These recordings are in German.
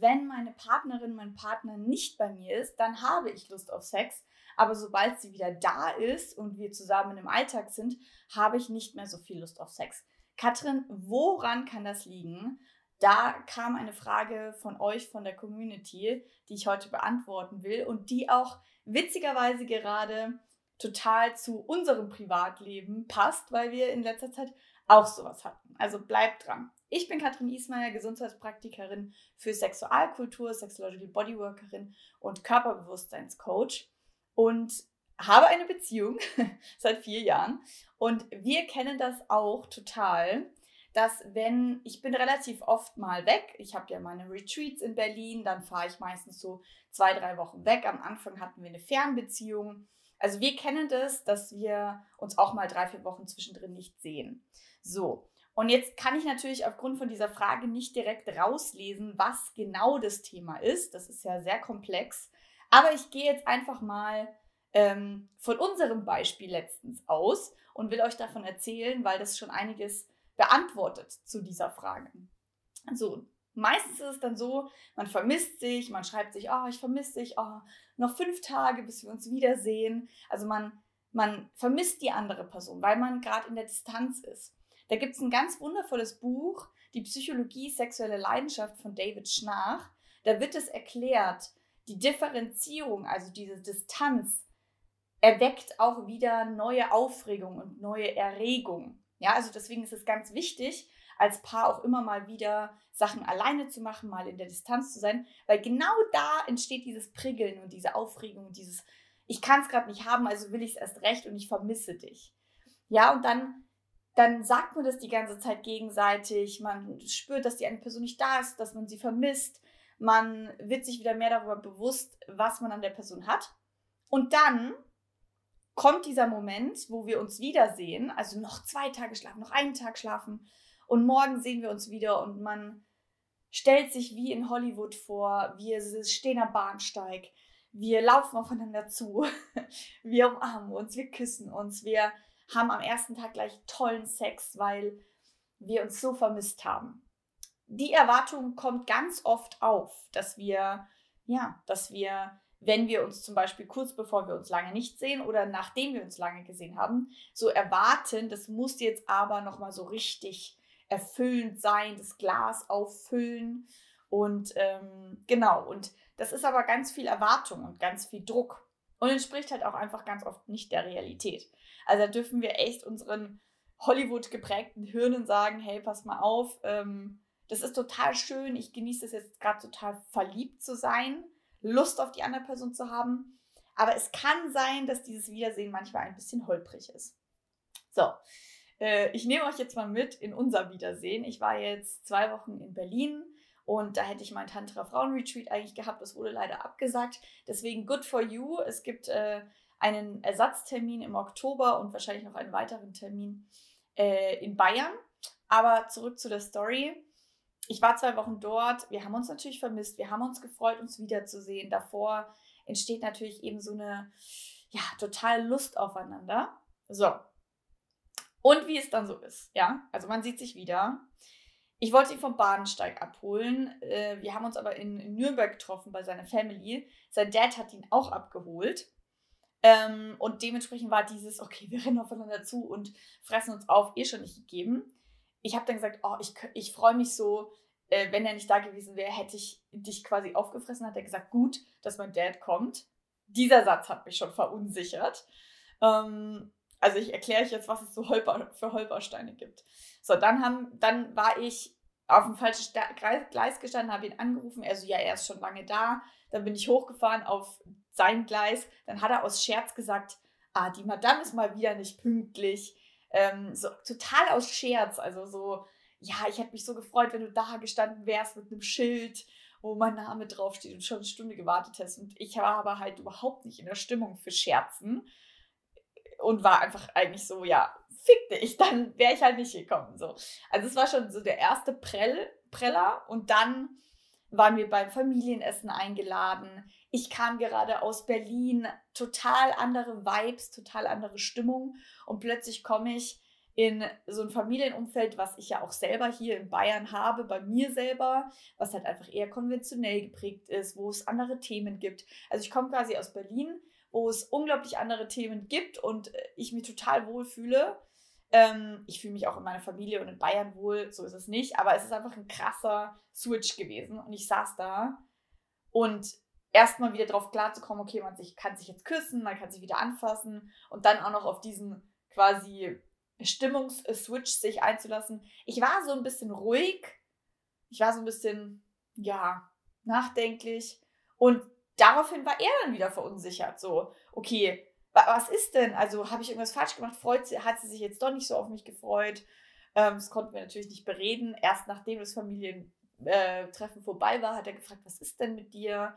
wenn meine Partnerin, mein Partner nicht bei mir ist, dann habe ich Lust auf Sex. Aber sobald sie wieder da ist und wir zusammen im Alltag sind, habe ich nicht mehr so viel Lust auf Sex. Katrin, woran kann das liegen? Da kam eine Frage von euch, von der Community, die ich heute beantworten will und die auch witzigerweise gerade total zu unserem Privatleben passt, weil wir in letzter Zeit auch sowas hatten. Also bleibt dran. Ich bin Katrin Ismaier, Gesundheitspraktikerin für Sexualkultur, Sexological Bodyworkerin und Körperbewusstseinscoach und habe eine Beziehung seit vier Jahren. Und wir kennen das auch total, dass wenn ich bin relativ oft mal weg, ich habe ja meine Retreats in Berlin, dann fahre ich meistens so zwei, drei Wochen weg. Am Anfang hatten wir eine Fernbeziehung. Also wir kennen das, dass wir uns auch mal drei, vier Wochen zwischendrin nicht sehen. So, und jetzt kann ich natürlich aufgrund von dieser Frage nicht direkt rauslesen, was genau das Thema ist. Das ist ja sehr komplex. Aber ich gehe jetzt einfach mal ähm, von unserem Beispiel letztens aus und will euch davon erzählen, weil das schon einiges beantwortet zu dieser Frage. So, meistens ist es dann so, man vermisst sich, man schreibt sich, oh, ich vermisse dich, oh, noch fünf Tage, bis wir uns wiedersehen. Also man, man vermisst die andere Person, weil man gerade in der Distanz ist. Da gibt es ein ganz wundervolles Buch, Die Psychologie sexuelle Leidenschaft von David Schnarch. Da wird es erklärt, die Differenzierung, also diese Distanz, erweckt auch wieder neue Aufregung und neue Erregung. Ja, also deswegen ist es ganz wichtig, als Paar auch immer mal wieder Sachen alleine zu machen, mal in der Distanz zu sein, weil genau da entsteht dieses Priggeln und diese Aufregung und dieses, ich kann es gerade nicht haben, also will ich es erst recht und ich vermisse dich. Ja, und dann, dann sagt man das die ganze Zeit gegenseitig, man spürt, dass die eine Person nicht da ist, dass man sie vermisst, man wird sich wieder mehr darüber bewusst, was man an der Person hat. Und dann kommt dieser Moment, wo wir uns wiedersehen, also noch zwei Tage schlafen, noch einen Tag schlafen und morgen sehen wir uns wieder und man stellt sich wie in Hollywood vor, wir stehen am Bahnsteig, wir laufen aufeinander zu, wir umarmen uns, wir küssen uns, wir haben am ersten Tag gleich tollen Sex, weil wir uns so vermisst haben. Die Erwartung kommt ganz oft auf, dass wir, ja, dass wir wenn wir uns zum Beispiel kurz bevor wir uns lange nicht sehen oder nachdem wir uns lange gesehen haben, so erwarten, das muss jetzt aber nochmal so richtig erfüllend sein, das Glas auffüllen und ähm, genau, und das ist aber ganz viel Erwartung und ganz viel Druck und entspricht halt auch einfach ganz oft nicht der Realität. Also da dürfen wir echt unseren Hollywood geprägten Hirnen sagen, hey, pass mal auf, ähm, das ist total schön, ich genieße es jetzt gerade total verliebt zu sein, Lust auf die andere Person zu haben. Aber es kann sein, dass dieses Wiedersehen manchmal ein bisschen holprig ist. So, äh, ich nehme euch jetzt mal mit in unser Wiedersehen. Ich war jetzt zwei Wochen in Berlin und da hätte ich mein Tantra Frauen Retreat eigentlich gehabt. Das wurde leider abgesagt. Deswegen good for you. Es gibt äh, einen Ersatztermin im Oktober und wahrscheinlich noch einen weiteren Termin äh, in Bayern. Aber zurück zu der Story ich war zwei Wochen dort. Wir haben uns natürlich vermisst. Wir haben uns gefreut, uns wiederzusehen. Davor entsteht natürlich eben so eine, ja, total Lust aufeinander. So. Und wie es dann so ist, ja. Also man sieht sich wieder. Ich wollte ihn vom Bahnsteig abholen. Äh, wir haben uns aber in Nürnberg getroffen bei seiner Family. Sein Dad hat ihn auch abgeholt. Ähm, und dementsprechend war dieses, okay, wir rennen aufeinander zu und fressen uns auf, eh schon nicht gegeben ich habe dann gesagt, oh, ich, ich freue mich so, äh, wenn er nicht da gewesen wäre, hätte ich dich quasi aufgefressen. Hat er gesagt, gut, dass mein Dad kommt. Dieser Satz hat mich schon verunsichert. Ähm, also ich erkläre euch jetzt, was es so Holper, für Holpersteine gibt. So, dann, haben, dann war ich auf dem falschen Sta Gleis gestanden, habe ihn angerufen. Er so, ja, er ist schon lange da. Dann bin ich hochgefahren auf sein Gleis. Dann hat er aus Scherz gesagt, ah, die Madame ist mal wieder nicht pünktlich ähm, so total aus Scherz. Also so, ja, ich hätte mich so gefreut, wenn du da gestanden wärst mit einem Schild, wo mein Name draufsteht und schon eine Stunde gewartet hast. Und ich war aber halt überhaupt nicht in der Stimmung für Scherzen und war einfach eigentlich so, ja, fick dich, dann wäre ich halt nicht gekommen. So. Also es war schon so der erste Prell, Preller und dann waren wir beim Familienessen eingeladen. Ich kam gerade aus Berlin, total andere Vibes, total andere Stimmung und plötzlich komme ich in so ein Familienumfeld, was ich ja auch selber hier in Bayern habe, bei mir selber, was halt einfach eher konventionell geprägt ist, wo es andere Themen gibt. Also ich komme quasi aus Berlin, wo es unglaublich andere Themen gibt und äh, ich mich total wohlfühle. Ähm, ich fühle mich auch in meiner Familie und in Bayern wohl, so ist es nicht, aber es ist einfach ein krasser Switch gewesen und ich saß da und erstmal wieder drauf klarzukommen, okay, man sich, kann sich jetzt küssen, man kann sich wieder anfassen und dann auch noch auf diesen quasi Stimmungsswitch sich einzulassen. Ich war so ein bisschen ruhig, ich war so ein bisschen, ja, nachdenklich und daraufhin war er dann wieder verunsichert. So, okay, was ist denn? Also habe ich irgendwas falsch gemacht? Freut sie, hat sie sich jetzt doch nicht so auf mich gefreut? Ähm, das konnten wir natürlich nicht bereden. Erst nachdem das Familientreffen vorbei war, hat er gefragt, was ist denn mit dir?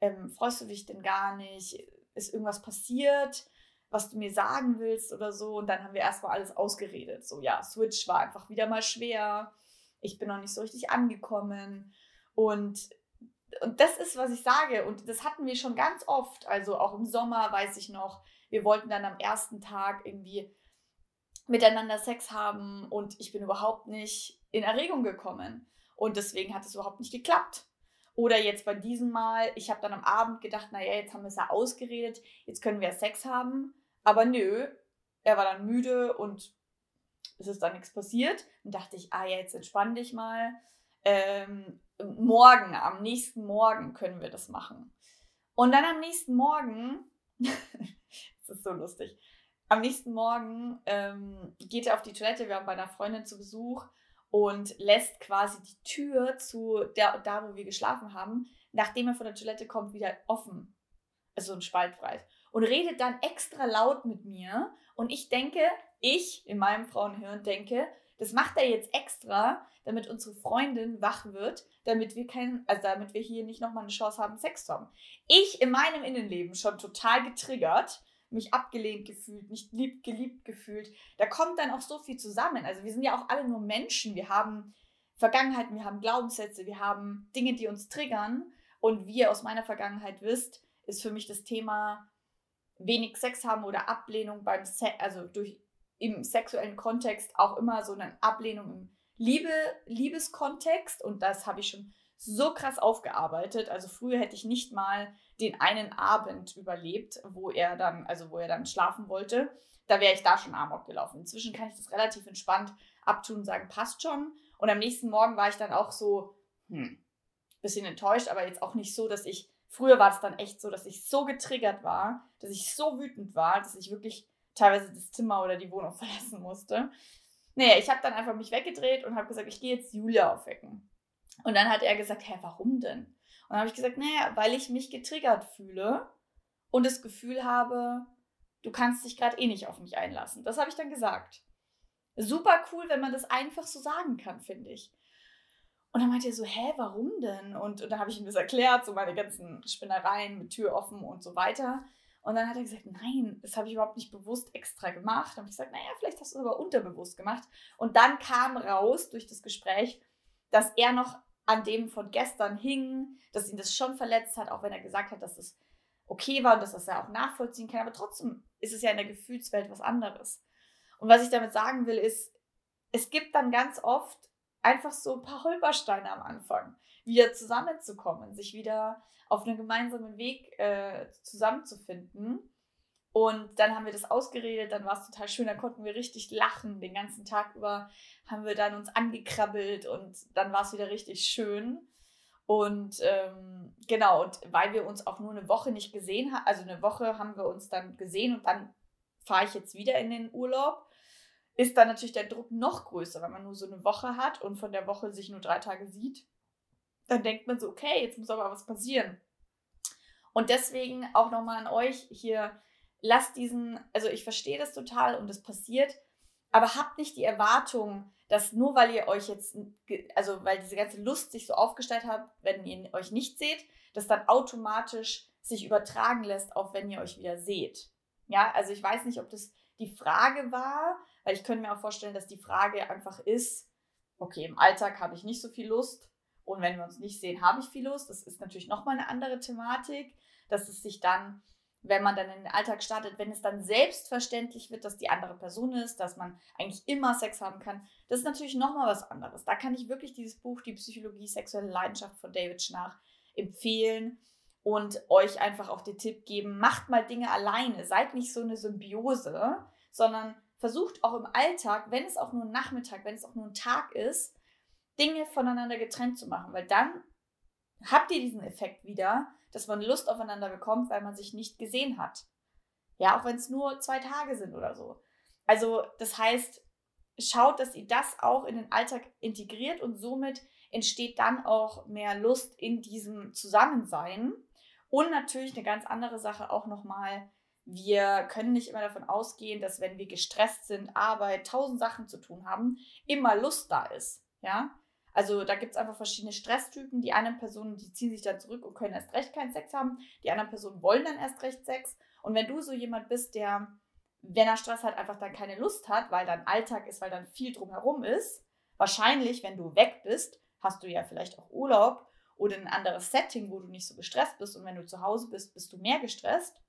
Ähm, freust du dich denn gar nicht? Ist irgendwas passiert? was du mir sagen willst oder so. Und dann haben wir erstmal alles ausgeredet. So, ja, Switch war einfach wieder mal schwer. Ich bin noch nicht so richtig angekommen. Und, und das ist, was ich sage. Und das hatten wir schon ganz oft. Also auch im Sommer weiß ich noch, wir wollten dann am ersten Tag irgendwie miteinander Sex haben und ich bin überhaupt nicht in Erregung gekommen. Und deswegen hat es überhaupt nicht geklappt. Oder jetzt bei diesem Mal, ich habe dann am Abend gedacht, naja, jetzt haben wir es ja ausgeredet, jetzt können wir Sex haben. Aber nö, er war dann müde und es ist dann nichts passiert. Dann dachte ich, ah ja, jetzt entspann dich mal. Ähm, morgen, am nächsten Morgen können wir das machen. Und dann am nächsten Morgen, das ist so lustig, am nächsten Morgen ähm, geht er auf die Toilette, wir haben bei einer Freundin zu Besuch und lässt quasi die Tür zu der, da, wo wir geschlafen haben, nachdem er von der Toilette kommt, wieder offen. Also ein Spalt frei und redet dann extra laut mit mir. Und ich denke, ich in meinem Frauenhirn denke, das macht er jetzt extra, damit unsere Freundin wach wird, damit wir keinen, also damit wir hier nicht nochmal eine Chance haben, Sex zu haben. Ich in meinem Innenleben schon total getriggert, mich abgelehnt gefühlt, nicht lieb, geliebt gefühlt. Da kommt dann auch so viel zusammen. Also wir sind ja auch alle nur Menschen. Wir haben Vergangenheiten, wir haben Glaubenssätze, wir haben Dinge, die uns triggern. Und wie ihr aus meiner Vergangenheit wisst, ist für mich das Thema wenig Sex haben oder Ablehnung beim Se also durch im sexuellen Kontext auch immer so eine Ablehnung im Liebe, Liebeskontext und das habe ich schon so krass aufgearbeitet. Also früher hätte ich nicht mal den einen Abend überlebt, wo er dann, also wo er dann schlafen wollte. Da wäre ich da schon amok gelaufen. Inzwischen kann ich das relativ entspannt abtun und sagen, passt schon. Und am nächsten Morgen war ich dann auch so, hm, bisschen enttäuscht, aber jetzt auch nicht so, dass ich Früher war es dann echt so, dass ich so getriggert war, dass ich so wütend war, dass ich wirklich teilweise das Zimmer oder die Wohnung verlassen musste. Naja, ich habe dann einfach mich weggedreht und habe gesagt, ich gehe jetzt Julia aufwecken. Und dann hat er gesagt, hä, warum denn? Und dann habe ich gesagt, naja, weil ich mich getriggert fühle und das Gefühl habe, du kannst dich gerade eh nicht auf mich einlassen. Das habe ich dann gesagt. Super cool, wenn man das einfach so sagen kann, finde ich. Und dann meinte er so, hä, warum denn? Und, und dann habe ich ihm das erklärt, so meine ganzen Spinnereien mit Tür offen und so weiter. Und dann hat er gesagt, nein, das habe ich überhaupt nicht bewusst extra gemacht. Habe ich gesagt, naja, vielleicht hast du es aber unterbewusst gemacht. Und dann kam raus durch das Gespräch, dass er noch an dem von gestern hing, dass ihn das schon verletzt hat, auch wenn er gesagt hat, dass es okay war und dass das er auch nachvollziehen kann. Aber trotzdem ist es ja in der Gefühlswelt was anderes. Und was ich damit sagen will, ist, es gibt dann ganz oft einfach so ein paar Holpersteine am Anfang, wieder zusammenzukommen, sich wieder auf einen gemeinsamen Weg äh, zusammenzufinden. Und dann haben wir das ausgeredet, dann war es total schön, dann konnten wir richtig lachen. Den ganzen Tag über haben wir dann uns angekrabbelt und dann war es wieder richtig schön. Und ähm, genau, und weil wir uns auch nur eine Woche nicht gesehen haben, also eine Woche haben wir uns dann gesehen und dann fahre ich jetzt wieder in den Urlaub ist dann natürlich der Druck noch größer, wenn man nur so eine Woche hat und von der Woche sich nur drei Tage sieht. Dann denkt man so, okay, jetzt muss aber was passieren. Und deswegen auch nochmal an euch hier, lasst diesen, also ich verstehe das total und es passiert, aber habt nicht die Erwartung, dass nur weil ihr euch jetzt, also weil diese ganze Lust sich so aufgestellt hat, wenn ihr euch nicht seht, das dann automatisch sich übertragen lässt, auch wenn ihr euch wieder seht. Ja, also ich weiß nicht, ob das die Frage war, weil ich könnte mir auch vorstellen, dass die Frage einfach ist, okay, im Alltag habe ich nicht so viel Lust und wenn wir uns nicht sehen, habe ich viel Lust. Das ist natürlich nochmal eine andere Thematik, dass es sich dann wenn man dann in den Alltag startet, wenn es dann selbstverständlich wird, dass die andere Person ist, dass man eigentlich immer Sex haben kann, das ist natürlich nochmal was anderes. Da kann ich wirklich dieses Buch, Die Psychologie sexuelle Leidenschaft von David Schnarch, empfehlen und euch einfach auch den Tipp geben, macht mal Dinge alleine, seid nicht so eine Symbiose, sondern versucht auch im Alltag, wenn es auch nur ein Nachmittag, wenn es auch nur ein Tag ist, Dinge voneinander getrennt zu machen, weil dann habt ihr diesen Effekt wieder, dass man Lust aufeinander bekommt, weil man sich nicht gesehen hat. Ja, auch wenn es nur zwei Tage sind oder so. Also, das heißt, schaut, dass ihr das auch in den Alltag integriert und somit entsteht dann auch mehr Lust in diesem Zusammensein. Und natürlich eine ganz andere Sache auch nochmal, wir können nicht immer davon ausgehen, dass wenn wir gestresst sind, Arbeit, tausend Sachen zu tun haben, immer Lust da ist. Ja, also da gibt es einfach verschiedene Stresstypen. Die einen Personen, die ziehen sich dann zurück und können erst recht keinen Sex haben. Die anderen Personen wollen dann erst recht Sex. Und wenn du so jemand bist, der, wenn er Stress hat, einfach dann keine Lust hat, weil dann Alltag ist, weil dann viel drumherum ist, wahrscheinlich, wenn du weg bist, hast du ja vielleicht auch Urlaub oder ein anderes Setting, wo du nicht so gestresst bist. Und wenn du zu Hause bist, bist du mehr gestresst.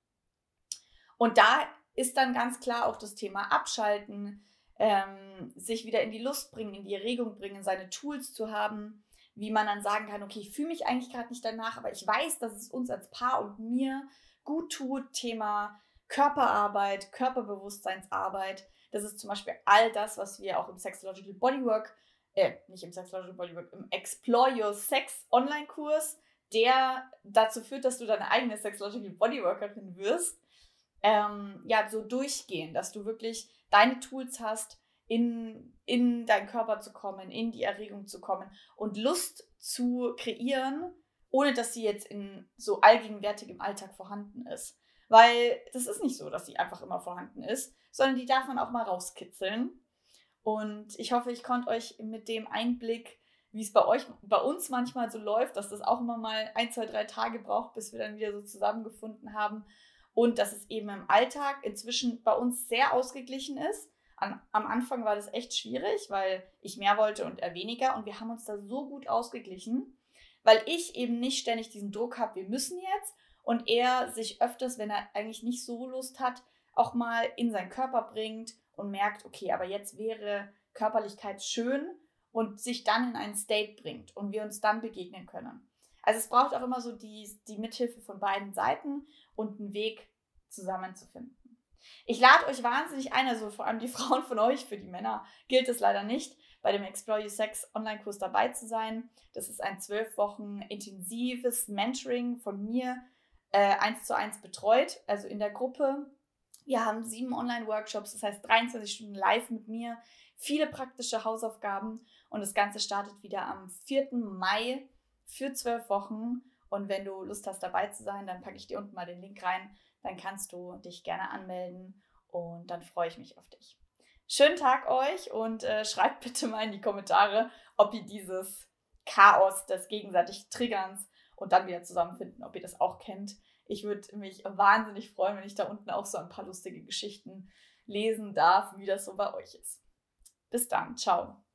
Und da ist dann ganz klar auch das Thema Abschalten, ähm, sich wieder in die Lust bringen, in die Erregung bringen, seine Tools zu haben, wie man dann sagen kann, okay, ich fühle mich eigentlich gerade nicht danach, aber ich weiß, dass es uns als Paar und mir gut tut, Thema Körperarbeit, Körperbewusstseinsarbeit. Das ist zum Beispiel all das, was wir auch im Sexological Bodywork, äh, nicht im Sexological Bodywork, im Explore Your Sex Online-Kurs, der dazu führt, dass du deine eigene Sexological Bodyworkerin wirst, ähm, ja, so durchgehen, dass du wirklich deine Tools hast, in, in deinen Körper zu kommen, in die Erregung zu kommen und Lust zu kreieren, ohne dass sie jetzt in so allgegenwärtig im Alltag vorhanden ist. Weil das ist nicht so, dass sie einfach immer vorhanden ist, sondern die darf man auch mal rauskitzeln. Und ich hoffe, ich konnte euch mit dem Einblick, wie es bei euch, bei uns manchmal so läuft, dass das auch immer mal ein, zwei, drei Tage braucht, bis wir dann wieder so zusammengefunden haben, und dass es eben im Alltag inzwischen bei uns sehr ausgeglichen ist. An, am Anfang war das echt schwierig, weil ich mehr wollte und er weniger und wir haben uns da so gut ausgeglichen, weil ich eben nicht ständig diesen Druck habe, wir müssen jetzt und er sich öfters, wenn er eigentlich nicht so Lust hat, auch mal in seinen Körper bringt und merkt, okay, aber jetzt wäre Körperlichkeit schön und sich dann in einen State bringt und wir uns dann begegnen können. Also es braucht auch immer so die, die Mithilfe von beiden Seiten und einen Weg zusammenzufinden. Ich lade euch wahnsinnig ein, also vor allem die Frauen von euch, für die Männer gilt es leider nicht, bei dem Explore Your Sex Online-Kurs dabei zu sein. Das ist ein zwölf Wochen intensives Mentoring von mir, äh, eins zu eins betreut, also in der Gruppe. Wir haben sieben Online-Workshops, das heißt 23 Stunden live mit mir, viele praktische Hausaufgaben und das Ganze startet wieder am 4. Mai für zwölf Wochen. Und wenn du Lust hast, dabei zu sein, dann packe ich dir unten mal den Link rein. Dann kannst du dich gerne anmelden und dann freue ich mich auf dich. Schönen Tag euch und äh, schreibt bitte mal in die Kommentare, ob ihr dieses Chaos des gegenseitigen Triggerns und dann wieder zusammenfinden, ob ihr das auch kennt. Ich würde mich wahnsinnig freuen, wenn ich da unten auch so ein paar lustige Geschichten lesen darf, wie das so bei euch ist. Bis dann, ciao.